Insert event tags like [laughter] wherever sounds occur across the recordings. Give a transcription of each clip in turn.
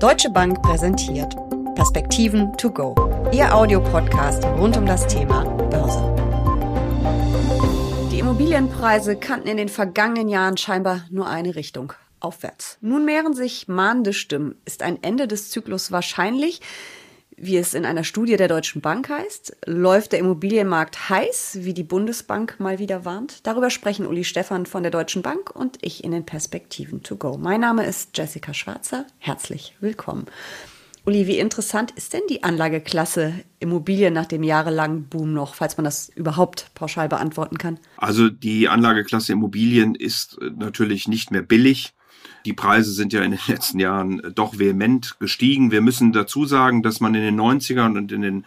Deutsche Bank präsentiert Perspektiven to go. Ihr Audiopodcast rund um das Thema Börse. Die Immobilienpreise kannten in den vergangenen Jahren scheinbar nur eine Richtung. Aufwärts. Nun mehren sich mahnende Stimmen. Ist ein Ende des Zyklus wahrscheinlich? Wie es in einer Studie der Deutschen Bank heißt. Läuft der Immobilienmarkt heiß, wie die Bundesbank mal wieder warnt? Darüber sprechen Uli Stephan von der Deutschen Bank und ich in den Perspektiven to go. Mein Name ist Jessica Schwarzer. Herzlich willkommen. Uli, wie interessant ist denn die Anlageklasse Immobilien nach dem jahrelangen Boom noch, falls man das überhaupt pauschal beantworten kann? Also die Anlageklasse Immobilien ist natürlich nicht mehr billig. Die Preise sind ja in den [laughs] letzten Jahren doch vehement gestiegen. Wir müssen dazu sagen, dass man in den 90ern und in den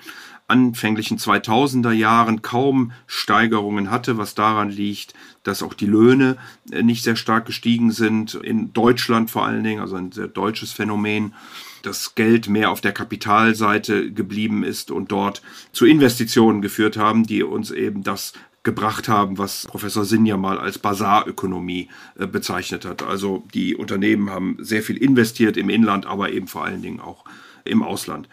anfänglichen 2000er Jahren kaum Steigerungen hatte, was daran liegt, dass auch die Löhne äh, nicht sehr stark gestiegen sind. In Deutschland vor allen Dingen, also ein sehr deutsches Phänomen das Geld mehr auf der Kapitalseite geblieben ist und dort zu Investitionen geführt haben, die uns eben das gebracht haben, was Professor Sinja mal als Basarökonomie äh, bezeichnet hat. Also die Unternehmen haben sehr viel investiert im Inland, aber eben vor allen Dingen auch im Ausland.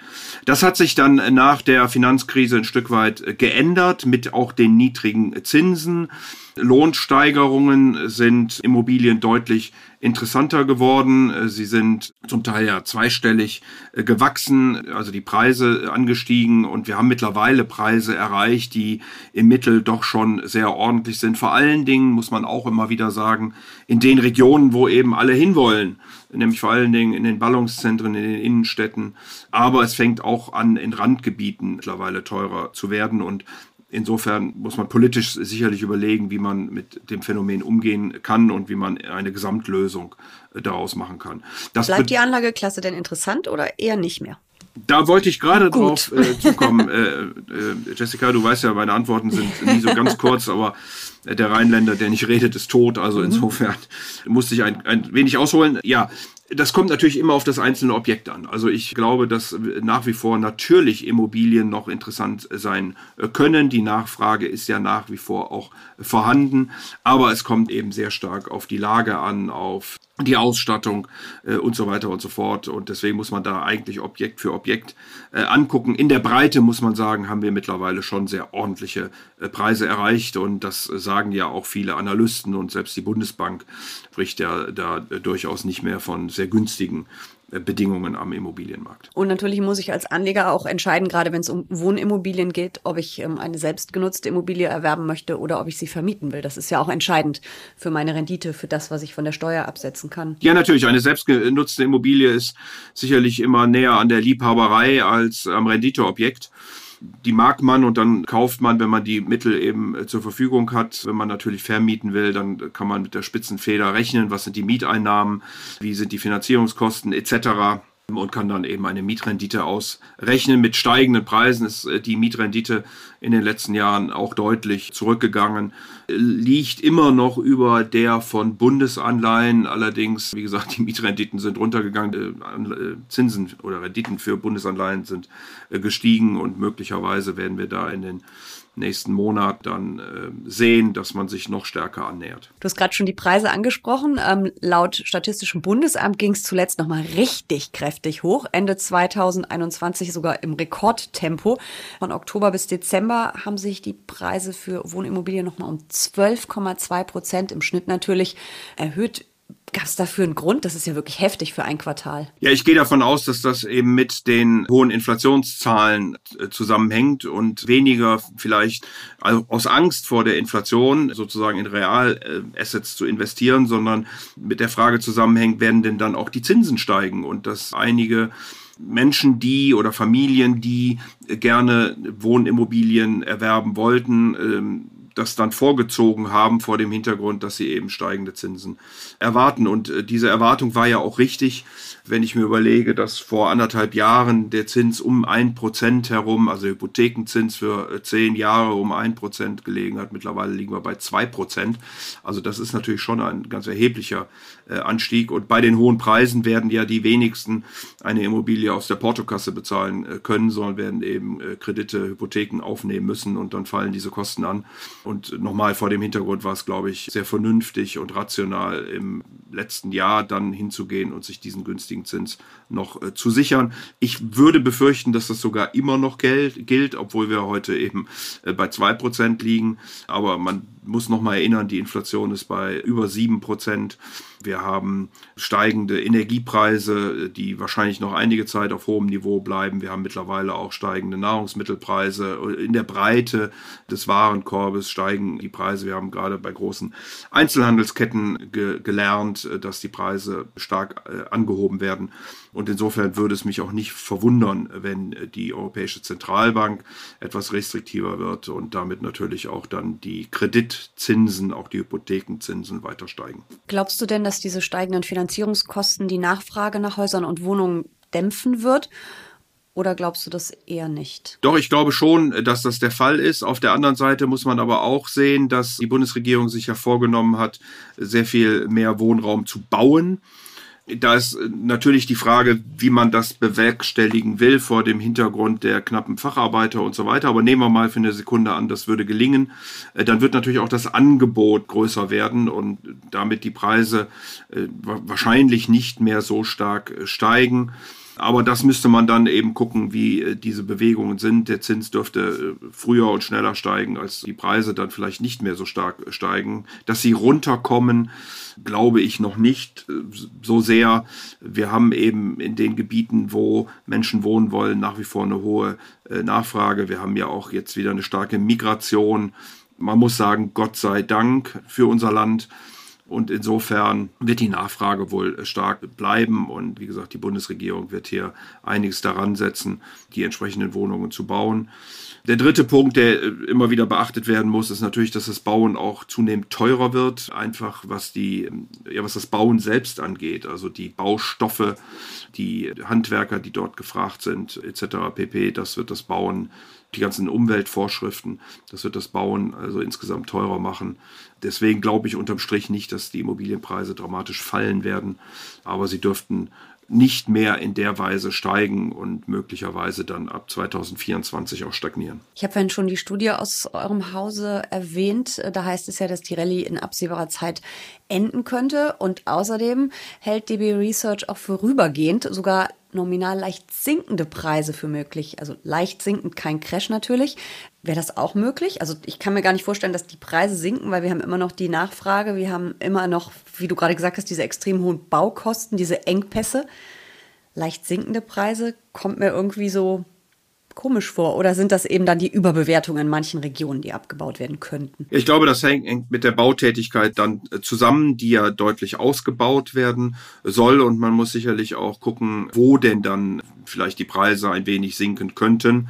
Das hat sich dann nach der Finanzkrise ein Stück weit äh, geändert mit auch den niedrigen Zinsen. Lohnsteigerungen sind Immobilien deutlich interessanter geworden. Sie sind zum Teil ja zweistellig äh, gewachsen, also die Preise angestiegen und wir haben mittlerweile Preise erreicht, die im Mittel doch schon sehr ordentlich sind. Vor allen Dingen muss man auch immer wieder sagen, in den Regionen, wo eben alle hinwollen, nämlich vor allen Dingen in den Ballungszentren, in den Innenstädten. Aber es fängt auch an, in Randgebieten mittlerweile teurer zu werden und Insofern muss man politisch sicherlich überlegen, wie man mit dem Phänomen umgehen kann und wie man eine Gesamtlösung äh, daraus machen kann. Das Bleibt die Anlageklasse denn interessant oder eher nicht mehr? Da wollte ich gerade drauf äh, zukommen. äh, äh, Jessica, du weißt ja, meine Antworten sind nie so ganz kurz, aber der Rheinländer, der nicht redet, ist tot. Also mhm. insofern musste ich ein, ein wenig ausholen. Ja, das kommt natürlich immer auf das einzelne Objekt an. Also ich glaube, dass nach wie vor natürlich Immobilien noch interessant sein äh, können. Die Nachfrage ist ja nach wie vor auch vorhanden, aber es kommt eben sehr stark auf die Lage an, auf die Ausstattung äh, und so weiter und so fort. Und deswegen muss man da eigentlich Objekt für Objekt äh, angucken. In der Breite muss man sagen, haben wir mittlerweile schon sehr ordentliche äh, Preise erreicht. Und das sagen ja auch viele Analysten und selbst die Bundesbank spricht ja da äh, durchaus nicht mehr von sehr günstigen Bedingungen am Immobilienmarkt. Und natürlich muss ich als Anleger auch entscheiden, gerade wenn es um Wohnimmobilien geht, ob ich ähm, eine selbstgenutzte Immobilie erwerben möchte oder ob ich sie vermieten will. Das ist ja auch entscheidend für meine Rendite, für das, was ich von der Steuer absetzen kann. Ja, natürlich. Eine selbstgenutzte Immobilie ist sicherlich immer näher an der Liebhaberei als am Renditeobjekt die mag man und dann kauft man, wenn man die Mittel eben äh, zur Verfügung hat. Wenn man natürlich vermieten will, dann kann man mit der Spitzenfeder rechnen, was sind die Mieteinnahmen, wie sind die Finanzierungskosten? Etc und kann dann eben eine Mietrendite ausrechnen. Mit steigenden Preisen ist äh, die Mietrendite in den letzten Jahren auch deutlich zurückgegangen, liegt immer noch über der von Bundesanleihen. Allerdings, wie gesagt, die Mietrenditen sind runtergegangen, äh, Zinsen oder Renditen für Bundesanleihen sind äh, gestiegen und möglicherweise werden wir da in den nächsten Monat dann äh, sehen, dass man sich noch stärker annähert. Du hast gerade schon die Preise angesprochen. Ähm, laut Statistischem Bundesamt ging es zuletzt nochmal richtig kräftig hoch. Ende 2021 sogar im Rekordtempo. Von Oktober bis Dezember haben sich die Preise für Wohnimmobilien nochmal um 12,2 Prozent im Schnitt natürlich erhöht. Gab es dafür einen Grund? Das ist ja wirklich heftig für ein Quartal. Ja, ich gehe davon aus, dass das eben mit den hohen Inflationszahlen zusammenhängt und weniger vielleicht aus Angst vor der Inflation sozusagen in Realassets zu investieren, sondern mit der Frage zusammenhängt, werden denn dann auch die Zinsen steigen und dass einige Menschen, die oder Familien, die gerne Wohnimmobilien erwerben wollten, ähm, das dann vorgezogen haben vor dem Hintergrund, dass sie eben steigende Zinsen erwarten. Und äh, diese Erwartung war ja auch richtig, wenn ich mir überlege, dass vor anderthalb Jahren der Zins um ein Prozent herum, also Hypothekenzins für äh, zehn Jahre um ein Prozent gelegen hat. Mittlerweile liegen wir bei zwei Prozent. Also das ist natürlich schon ein ganz erheblicher anstieg. Und bei den hohen Preisen werden ja die wenigsten eine Immobilie aus der Portokasse bezahlen äh, können, sondern werden eben äh, Kredite, Hypotheken aufnehmen müssen und dann fallen diese Kosten an. Und nochmal vor dem Hintergrund war es, glaube ich, sehr vernünftig und rational im letzten Jahr dann hinzugehen und sich diesen günstigen Zins noch äh, zu sichern. Ich würde befürchten, dass das sogar immer noch gilt, gilt obwohl wir heute eben äh, bei zwei Prozent liegen. Aber man muss noch mal erinnern, die Inflation ist bei über sieben Prozent. Wir haben steigende Energiepreise, die wahrscheinlich noch einige Zeit auf hohem Niveau bleiben. Wir haben mittlerweile auch steigende Nahrungsmittelpreise. In der Breite des Warenkorbes steigen die Preise. Wir haben gerade bei großen Einzelhandelsketten ge gelernt, dass die Preise stark äh, angehoben werden. Und insofern würde es mich auch nicht verwundern, wenn die Europäische Zentralbank etwas restriktiver wird und damit natürlich auch dann die Kreditzinsen, auch die Hypothekenzinsen weiter steigen. Glaubst du denn, dass diese steigenden Finanzierungskosten die Nachfrage nach Häusern und Wohnungen dämpfen wird? Oder glaubst du das eher nicht? Doch, ich glaube schon, dass das der Fall ist. Auf der anderen Seite muss man aber auch sehen, dass die Bundesregierung sich ja vorgenommen hat, sehr viel mehr Wohnraum zu bauen. Da ist natürlich die Frage, wie man das bewerkstelligen will vor dem Hintergrund der knappen Facharbeiter und so weiter. Aber nehmen wir mal für eine Sekunde an, das würde gelingen. Äh, dann wird natürlich auch das Angebot größer werden und damit die Preise äh, wahrscheinlich nicht mehr so stark äh, steigen. Aber das müsste man dann eben gucken, wie äh, diese Bewegungen sind. Der Zins dürfte äh, früher und schneller steigen, als die Preise dann vielleicht nicht mehr so stark äh, steigen. Dass sie runterkommen, glaube ich noch nicht so sehr. Wir haben eben in den Gebieten, wo Menschen wohnen wollen, nach wie vor eine hohe Nachfrage. Wir haben ja auch jetzt wieder eine starke Migration. Man muss sagen, Gott sei Dank für unser Land. Und insofern wird die Nachfrage wohl stark bleiben. Und wie gesagt, die Bundesregierung wird hier einiges daran setzen, die entsprechenden Wohnungen zu bauen. Der dritte Punkt, der immer wieder beachtet werden muss, ist natürlich, dass das Bauen auch zunehmend teurer wird. Einfach was die, ja, was das Bauen selbst angeht. Also die Baustoffe, die Handwerker, die dort gefragt sind, etc. pp. Das wird das Bauen die ganzen Umweltvorschriften, das wird das Bauen also insgesamt teurer machen. Deswegen glaube ich unterm Strich nicht, dass die Immobilienpreise dramatisch fallen werden, aber sie dürften nicht mehr in der Weise steigen und möglicherweise dann ab 2024 auch stagnieren. Ich habe vorhin schon die Studie aus eurem Hause erwähnt. Da heißt es ja, dass die Rallye in absehbarer Zeit enden könnte. Und außerdem hält DB Research auch vorübergehend sogar nominal leicht sinkende Preise für möglich. Also leicht sinkend, kein Crash natürlich. Wäre das auch möglich? Also ich kann mir gar nicht vorstellen, dass die Preise sinken, weil wir haben immer noch die Nachfrage, wir haben immer noch, wie du gerade gesagt hast, diese extrem hohen Baukosten, diese Engpässe. Leicht sinkende Preise kommt mir irgendwie so komisch vor. Oder sind das eben dann die Überbewertungen in manchen Regionen, die abgebaut werden könnten? Ich glaube, das hängt mit der Bautätigkeit dann äh, zusammen, die ja deutlich ausgebaut werden soll. Und man muss sicherlich auch gucken, wo denn dann vielleicht die Preise ein wenig sinken könnten.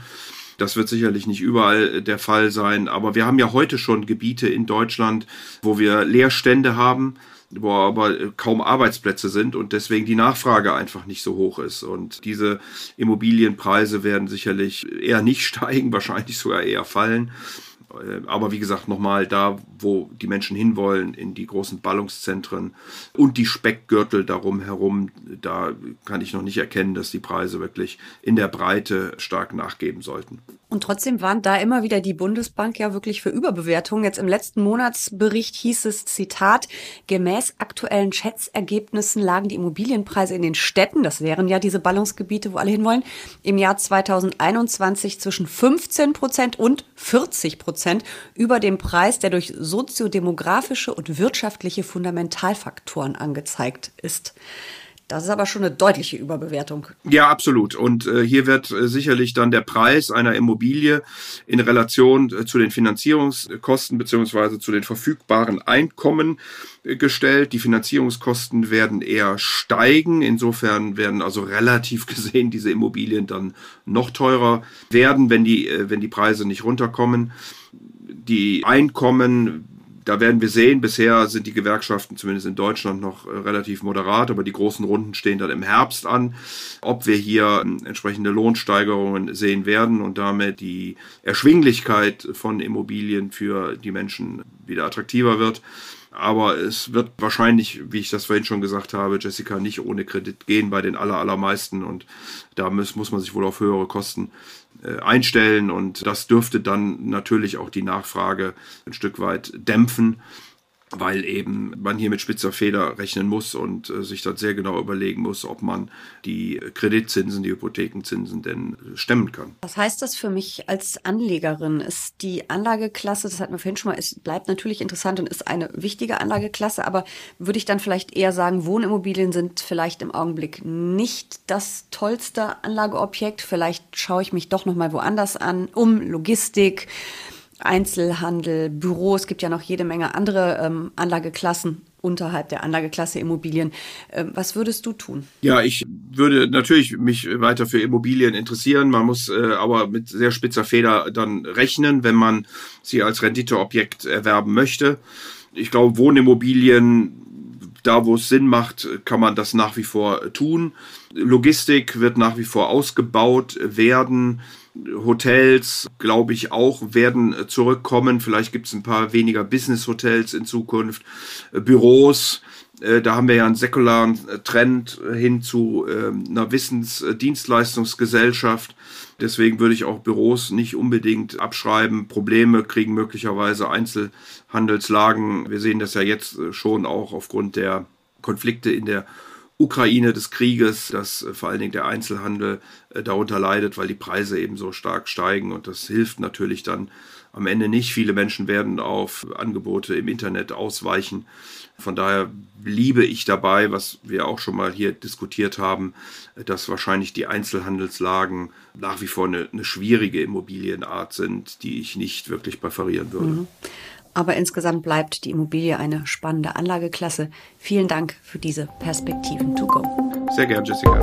Das wird sicherlich nicht überall äh, der Fall sein, aber wir haben ja heute schon Gebiete in Deutschland, wo wir Leerstände haben, wo aber kaum Arbeitsplätze sind und deswegen die Nachfrage einfach nicht so hoch ist. Und diese Immobilienpreise werden sicherlich eher nicht [laughs] steigen, wahrscheinlich sogar eher fallen. Äh, aber wie gesagt, nochmal da, wo die Menschen hinwollen, in die großen Ballungszentren und die Speckgürtel darum herum, da kann ich noch nicht erkennen, dass die Preise wirklich in der Breite stark nachgeben sollten. Und trotzdem warnt da immer wieder die Bundesbank ja wirklich für Überbewertung. Jetzt im letzten Monatsbericht hieß es, Zitat, gemäß aktuellen Schätzergebnissen lagen die Immobilienpreise in den Städten, das wären ja diese Ballungsgebiete, wo alle hinwollen, im Jahr 2021 zwischen 15 Prozent und 40 Prozent über dem Preis, der durch soziodemografische und wirtschaftliche Fundamentalfaktoren angezeigt ist. Das ist aber schon eine deutliche Überbewertung. Ja, absolut. Und äh, hier wird äh, sicherlich dann der Preis einer Immobilie in Relation äh, zu den Finanzierungskosten beziehungsweise zu den verfügbaren Einkommen äh, gestellt. Die Finanzierungskosten werden eher steigen. Insofern werden also relativ [laughs] gesehen diese Immobilien dann noch teurer werden, wenn die, äh, wenn die Preise nicht runterkommen. Die Einkommen da werden wir sehen, bisher sind die Gewerkschaften zumindest in Deutschland noch äh, relativ moderat, aber die großen Runden stehen dann im Herbst an, ob wir hier ähm, entsprechende Lohnsteigerungen sehen werden und damit die Erschwinglichkeit von Immobilien für die Menschen wieder attraktiver wird. Aber es wird wahrscheinlich, wie ich das vorhin schon gesagt habe, Jessica nicht ohne Kredit gehen bei den aller, allermeisten. Und da muss, muss man sich wohl auf höhere Kosten äh, einstellen. Und das dürfte dann natürlich auch die Nachfrage ein Stück weit dämpfen weil eben man hier mit spitzer Feder rechnen muss und äh, sich dann sehr genau überlegen muss, ob man die Kreditzinsen, die Hypothekenzinsen denn stemmen kann. Was heißt das für mich als Anlegerin? Ist die Anlageklasse, das hatten wir vorhin schon mal, es bleibt natürlich interessant und ist eine wichtige Anlageklasse, aber würde ich dann vielleicht eher sagen, Wohnimmobilien sind vielleicht im Augenblick nicht das tollste Anlageobjekt. Vielleicht schaue ich mich doch noch mal woanders an, um Logistik, Einzelhandel, Büro. Es gibt ja noch jede Menge andere ähm, Anlageklassen unterhalb der Anlageklasse Immobilien. Ähm, was würdest du tun? Ja, ich würde natürlich mich weiter für Immobilien interessieren. Man muss äh, aber mit sehr spitzer Feder dann rechnen, wenn man sie als Renditeobjekt erwerben möchte. Ich glaube, Wohnimmobilien da, wo es Sinn macht, kann man das nach wie vor tun. Logistik wird nach wie vor ausgebaut werden. Hotels, glaube ich, auch werden zurückkommen. Vielleicht gibt es ein paar weniger Business-Hotels in Zukunft. Büros, da haben wir ja einen säkularen Trend hin zu ähm, einer Wissensdienstleistungsgesellschaft. Deswegen würde ich auch Büros nicht unbedingt abschreiben. Probleme kriegen möglicherweise Einzelhandelslagen. Wir sehen das ja jetzt schon auch aufgrund der Konflikte in der Ukraine des Krieges, dass äh, vor allen Dingen der Einzelhandel äh, darunter leidet, weil die Preise eben so stark steigen und das hilft natürlich dann am Ende nicht. Viele Menschen werden auf Angebote im Internet ausweichen. Von daher bliebe ich dabei, was wir auch schon mal hier diskutiert haben, dass wahrscheinlich die Einzelhandelslagen nach wie vor eine, eine schwierige Immobilienart sind, die ich nicht wirklich präferieren würde. Mhm. Aber insgesamt bleibt die Immobilie eine spannende Anlageklasse. Vielen Dank für diese Perspektiven to go. Sehr gern, Jessica.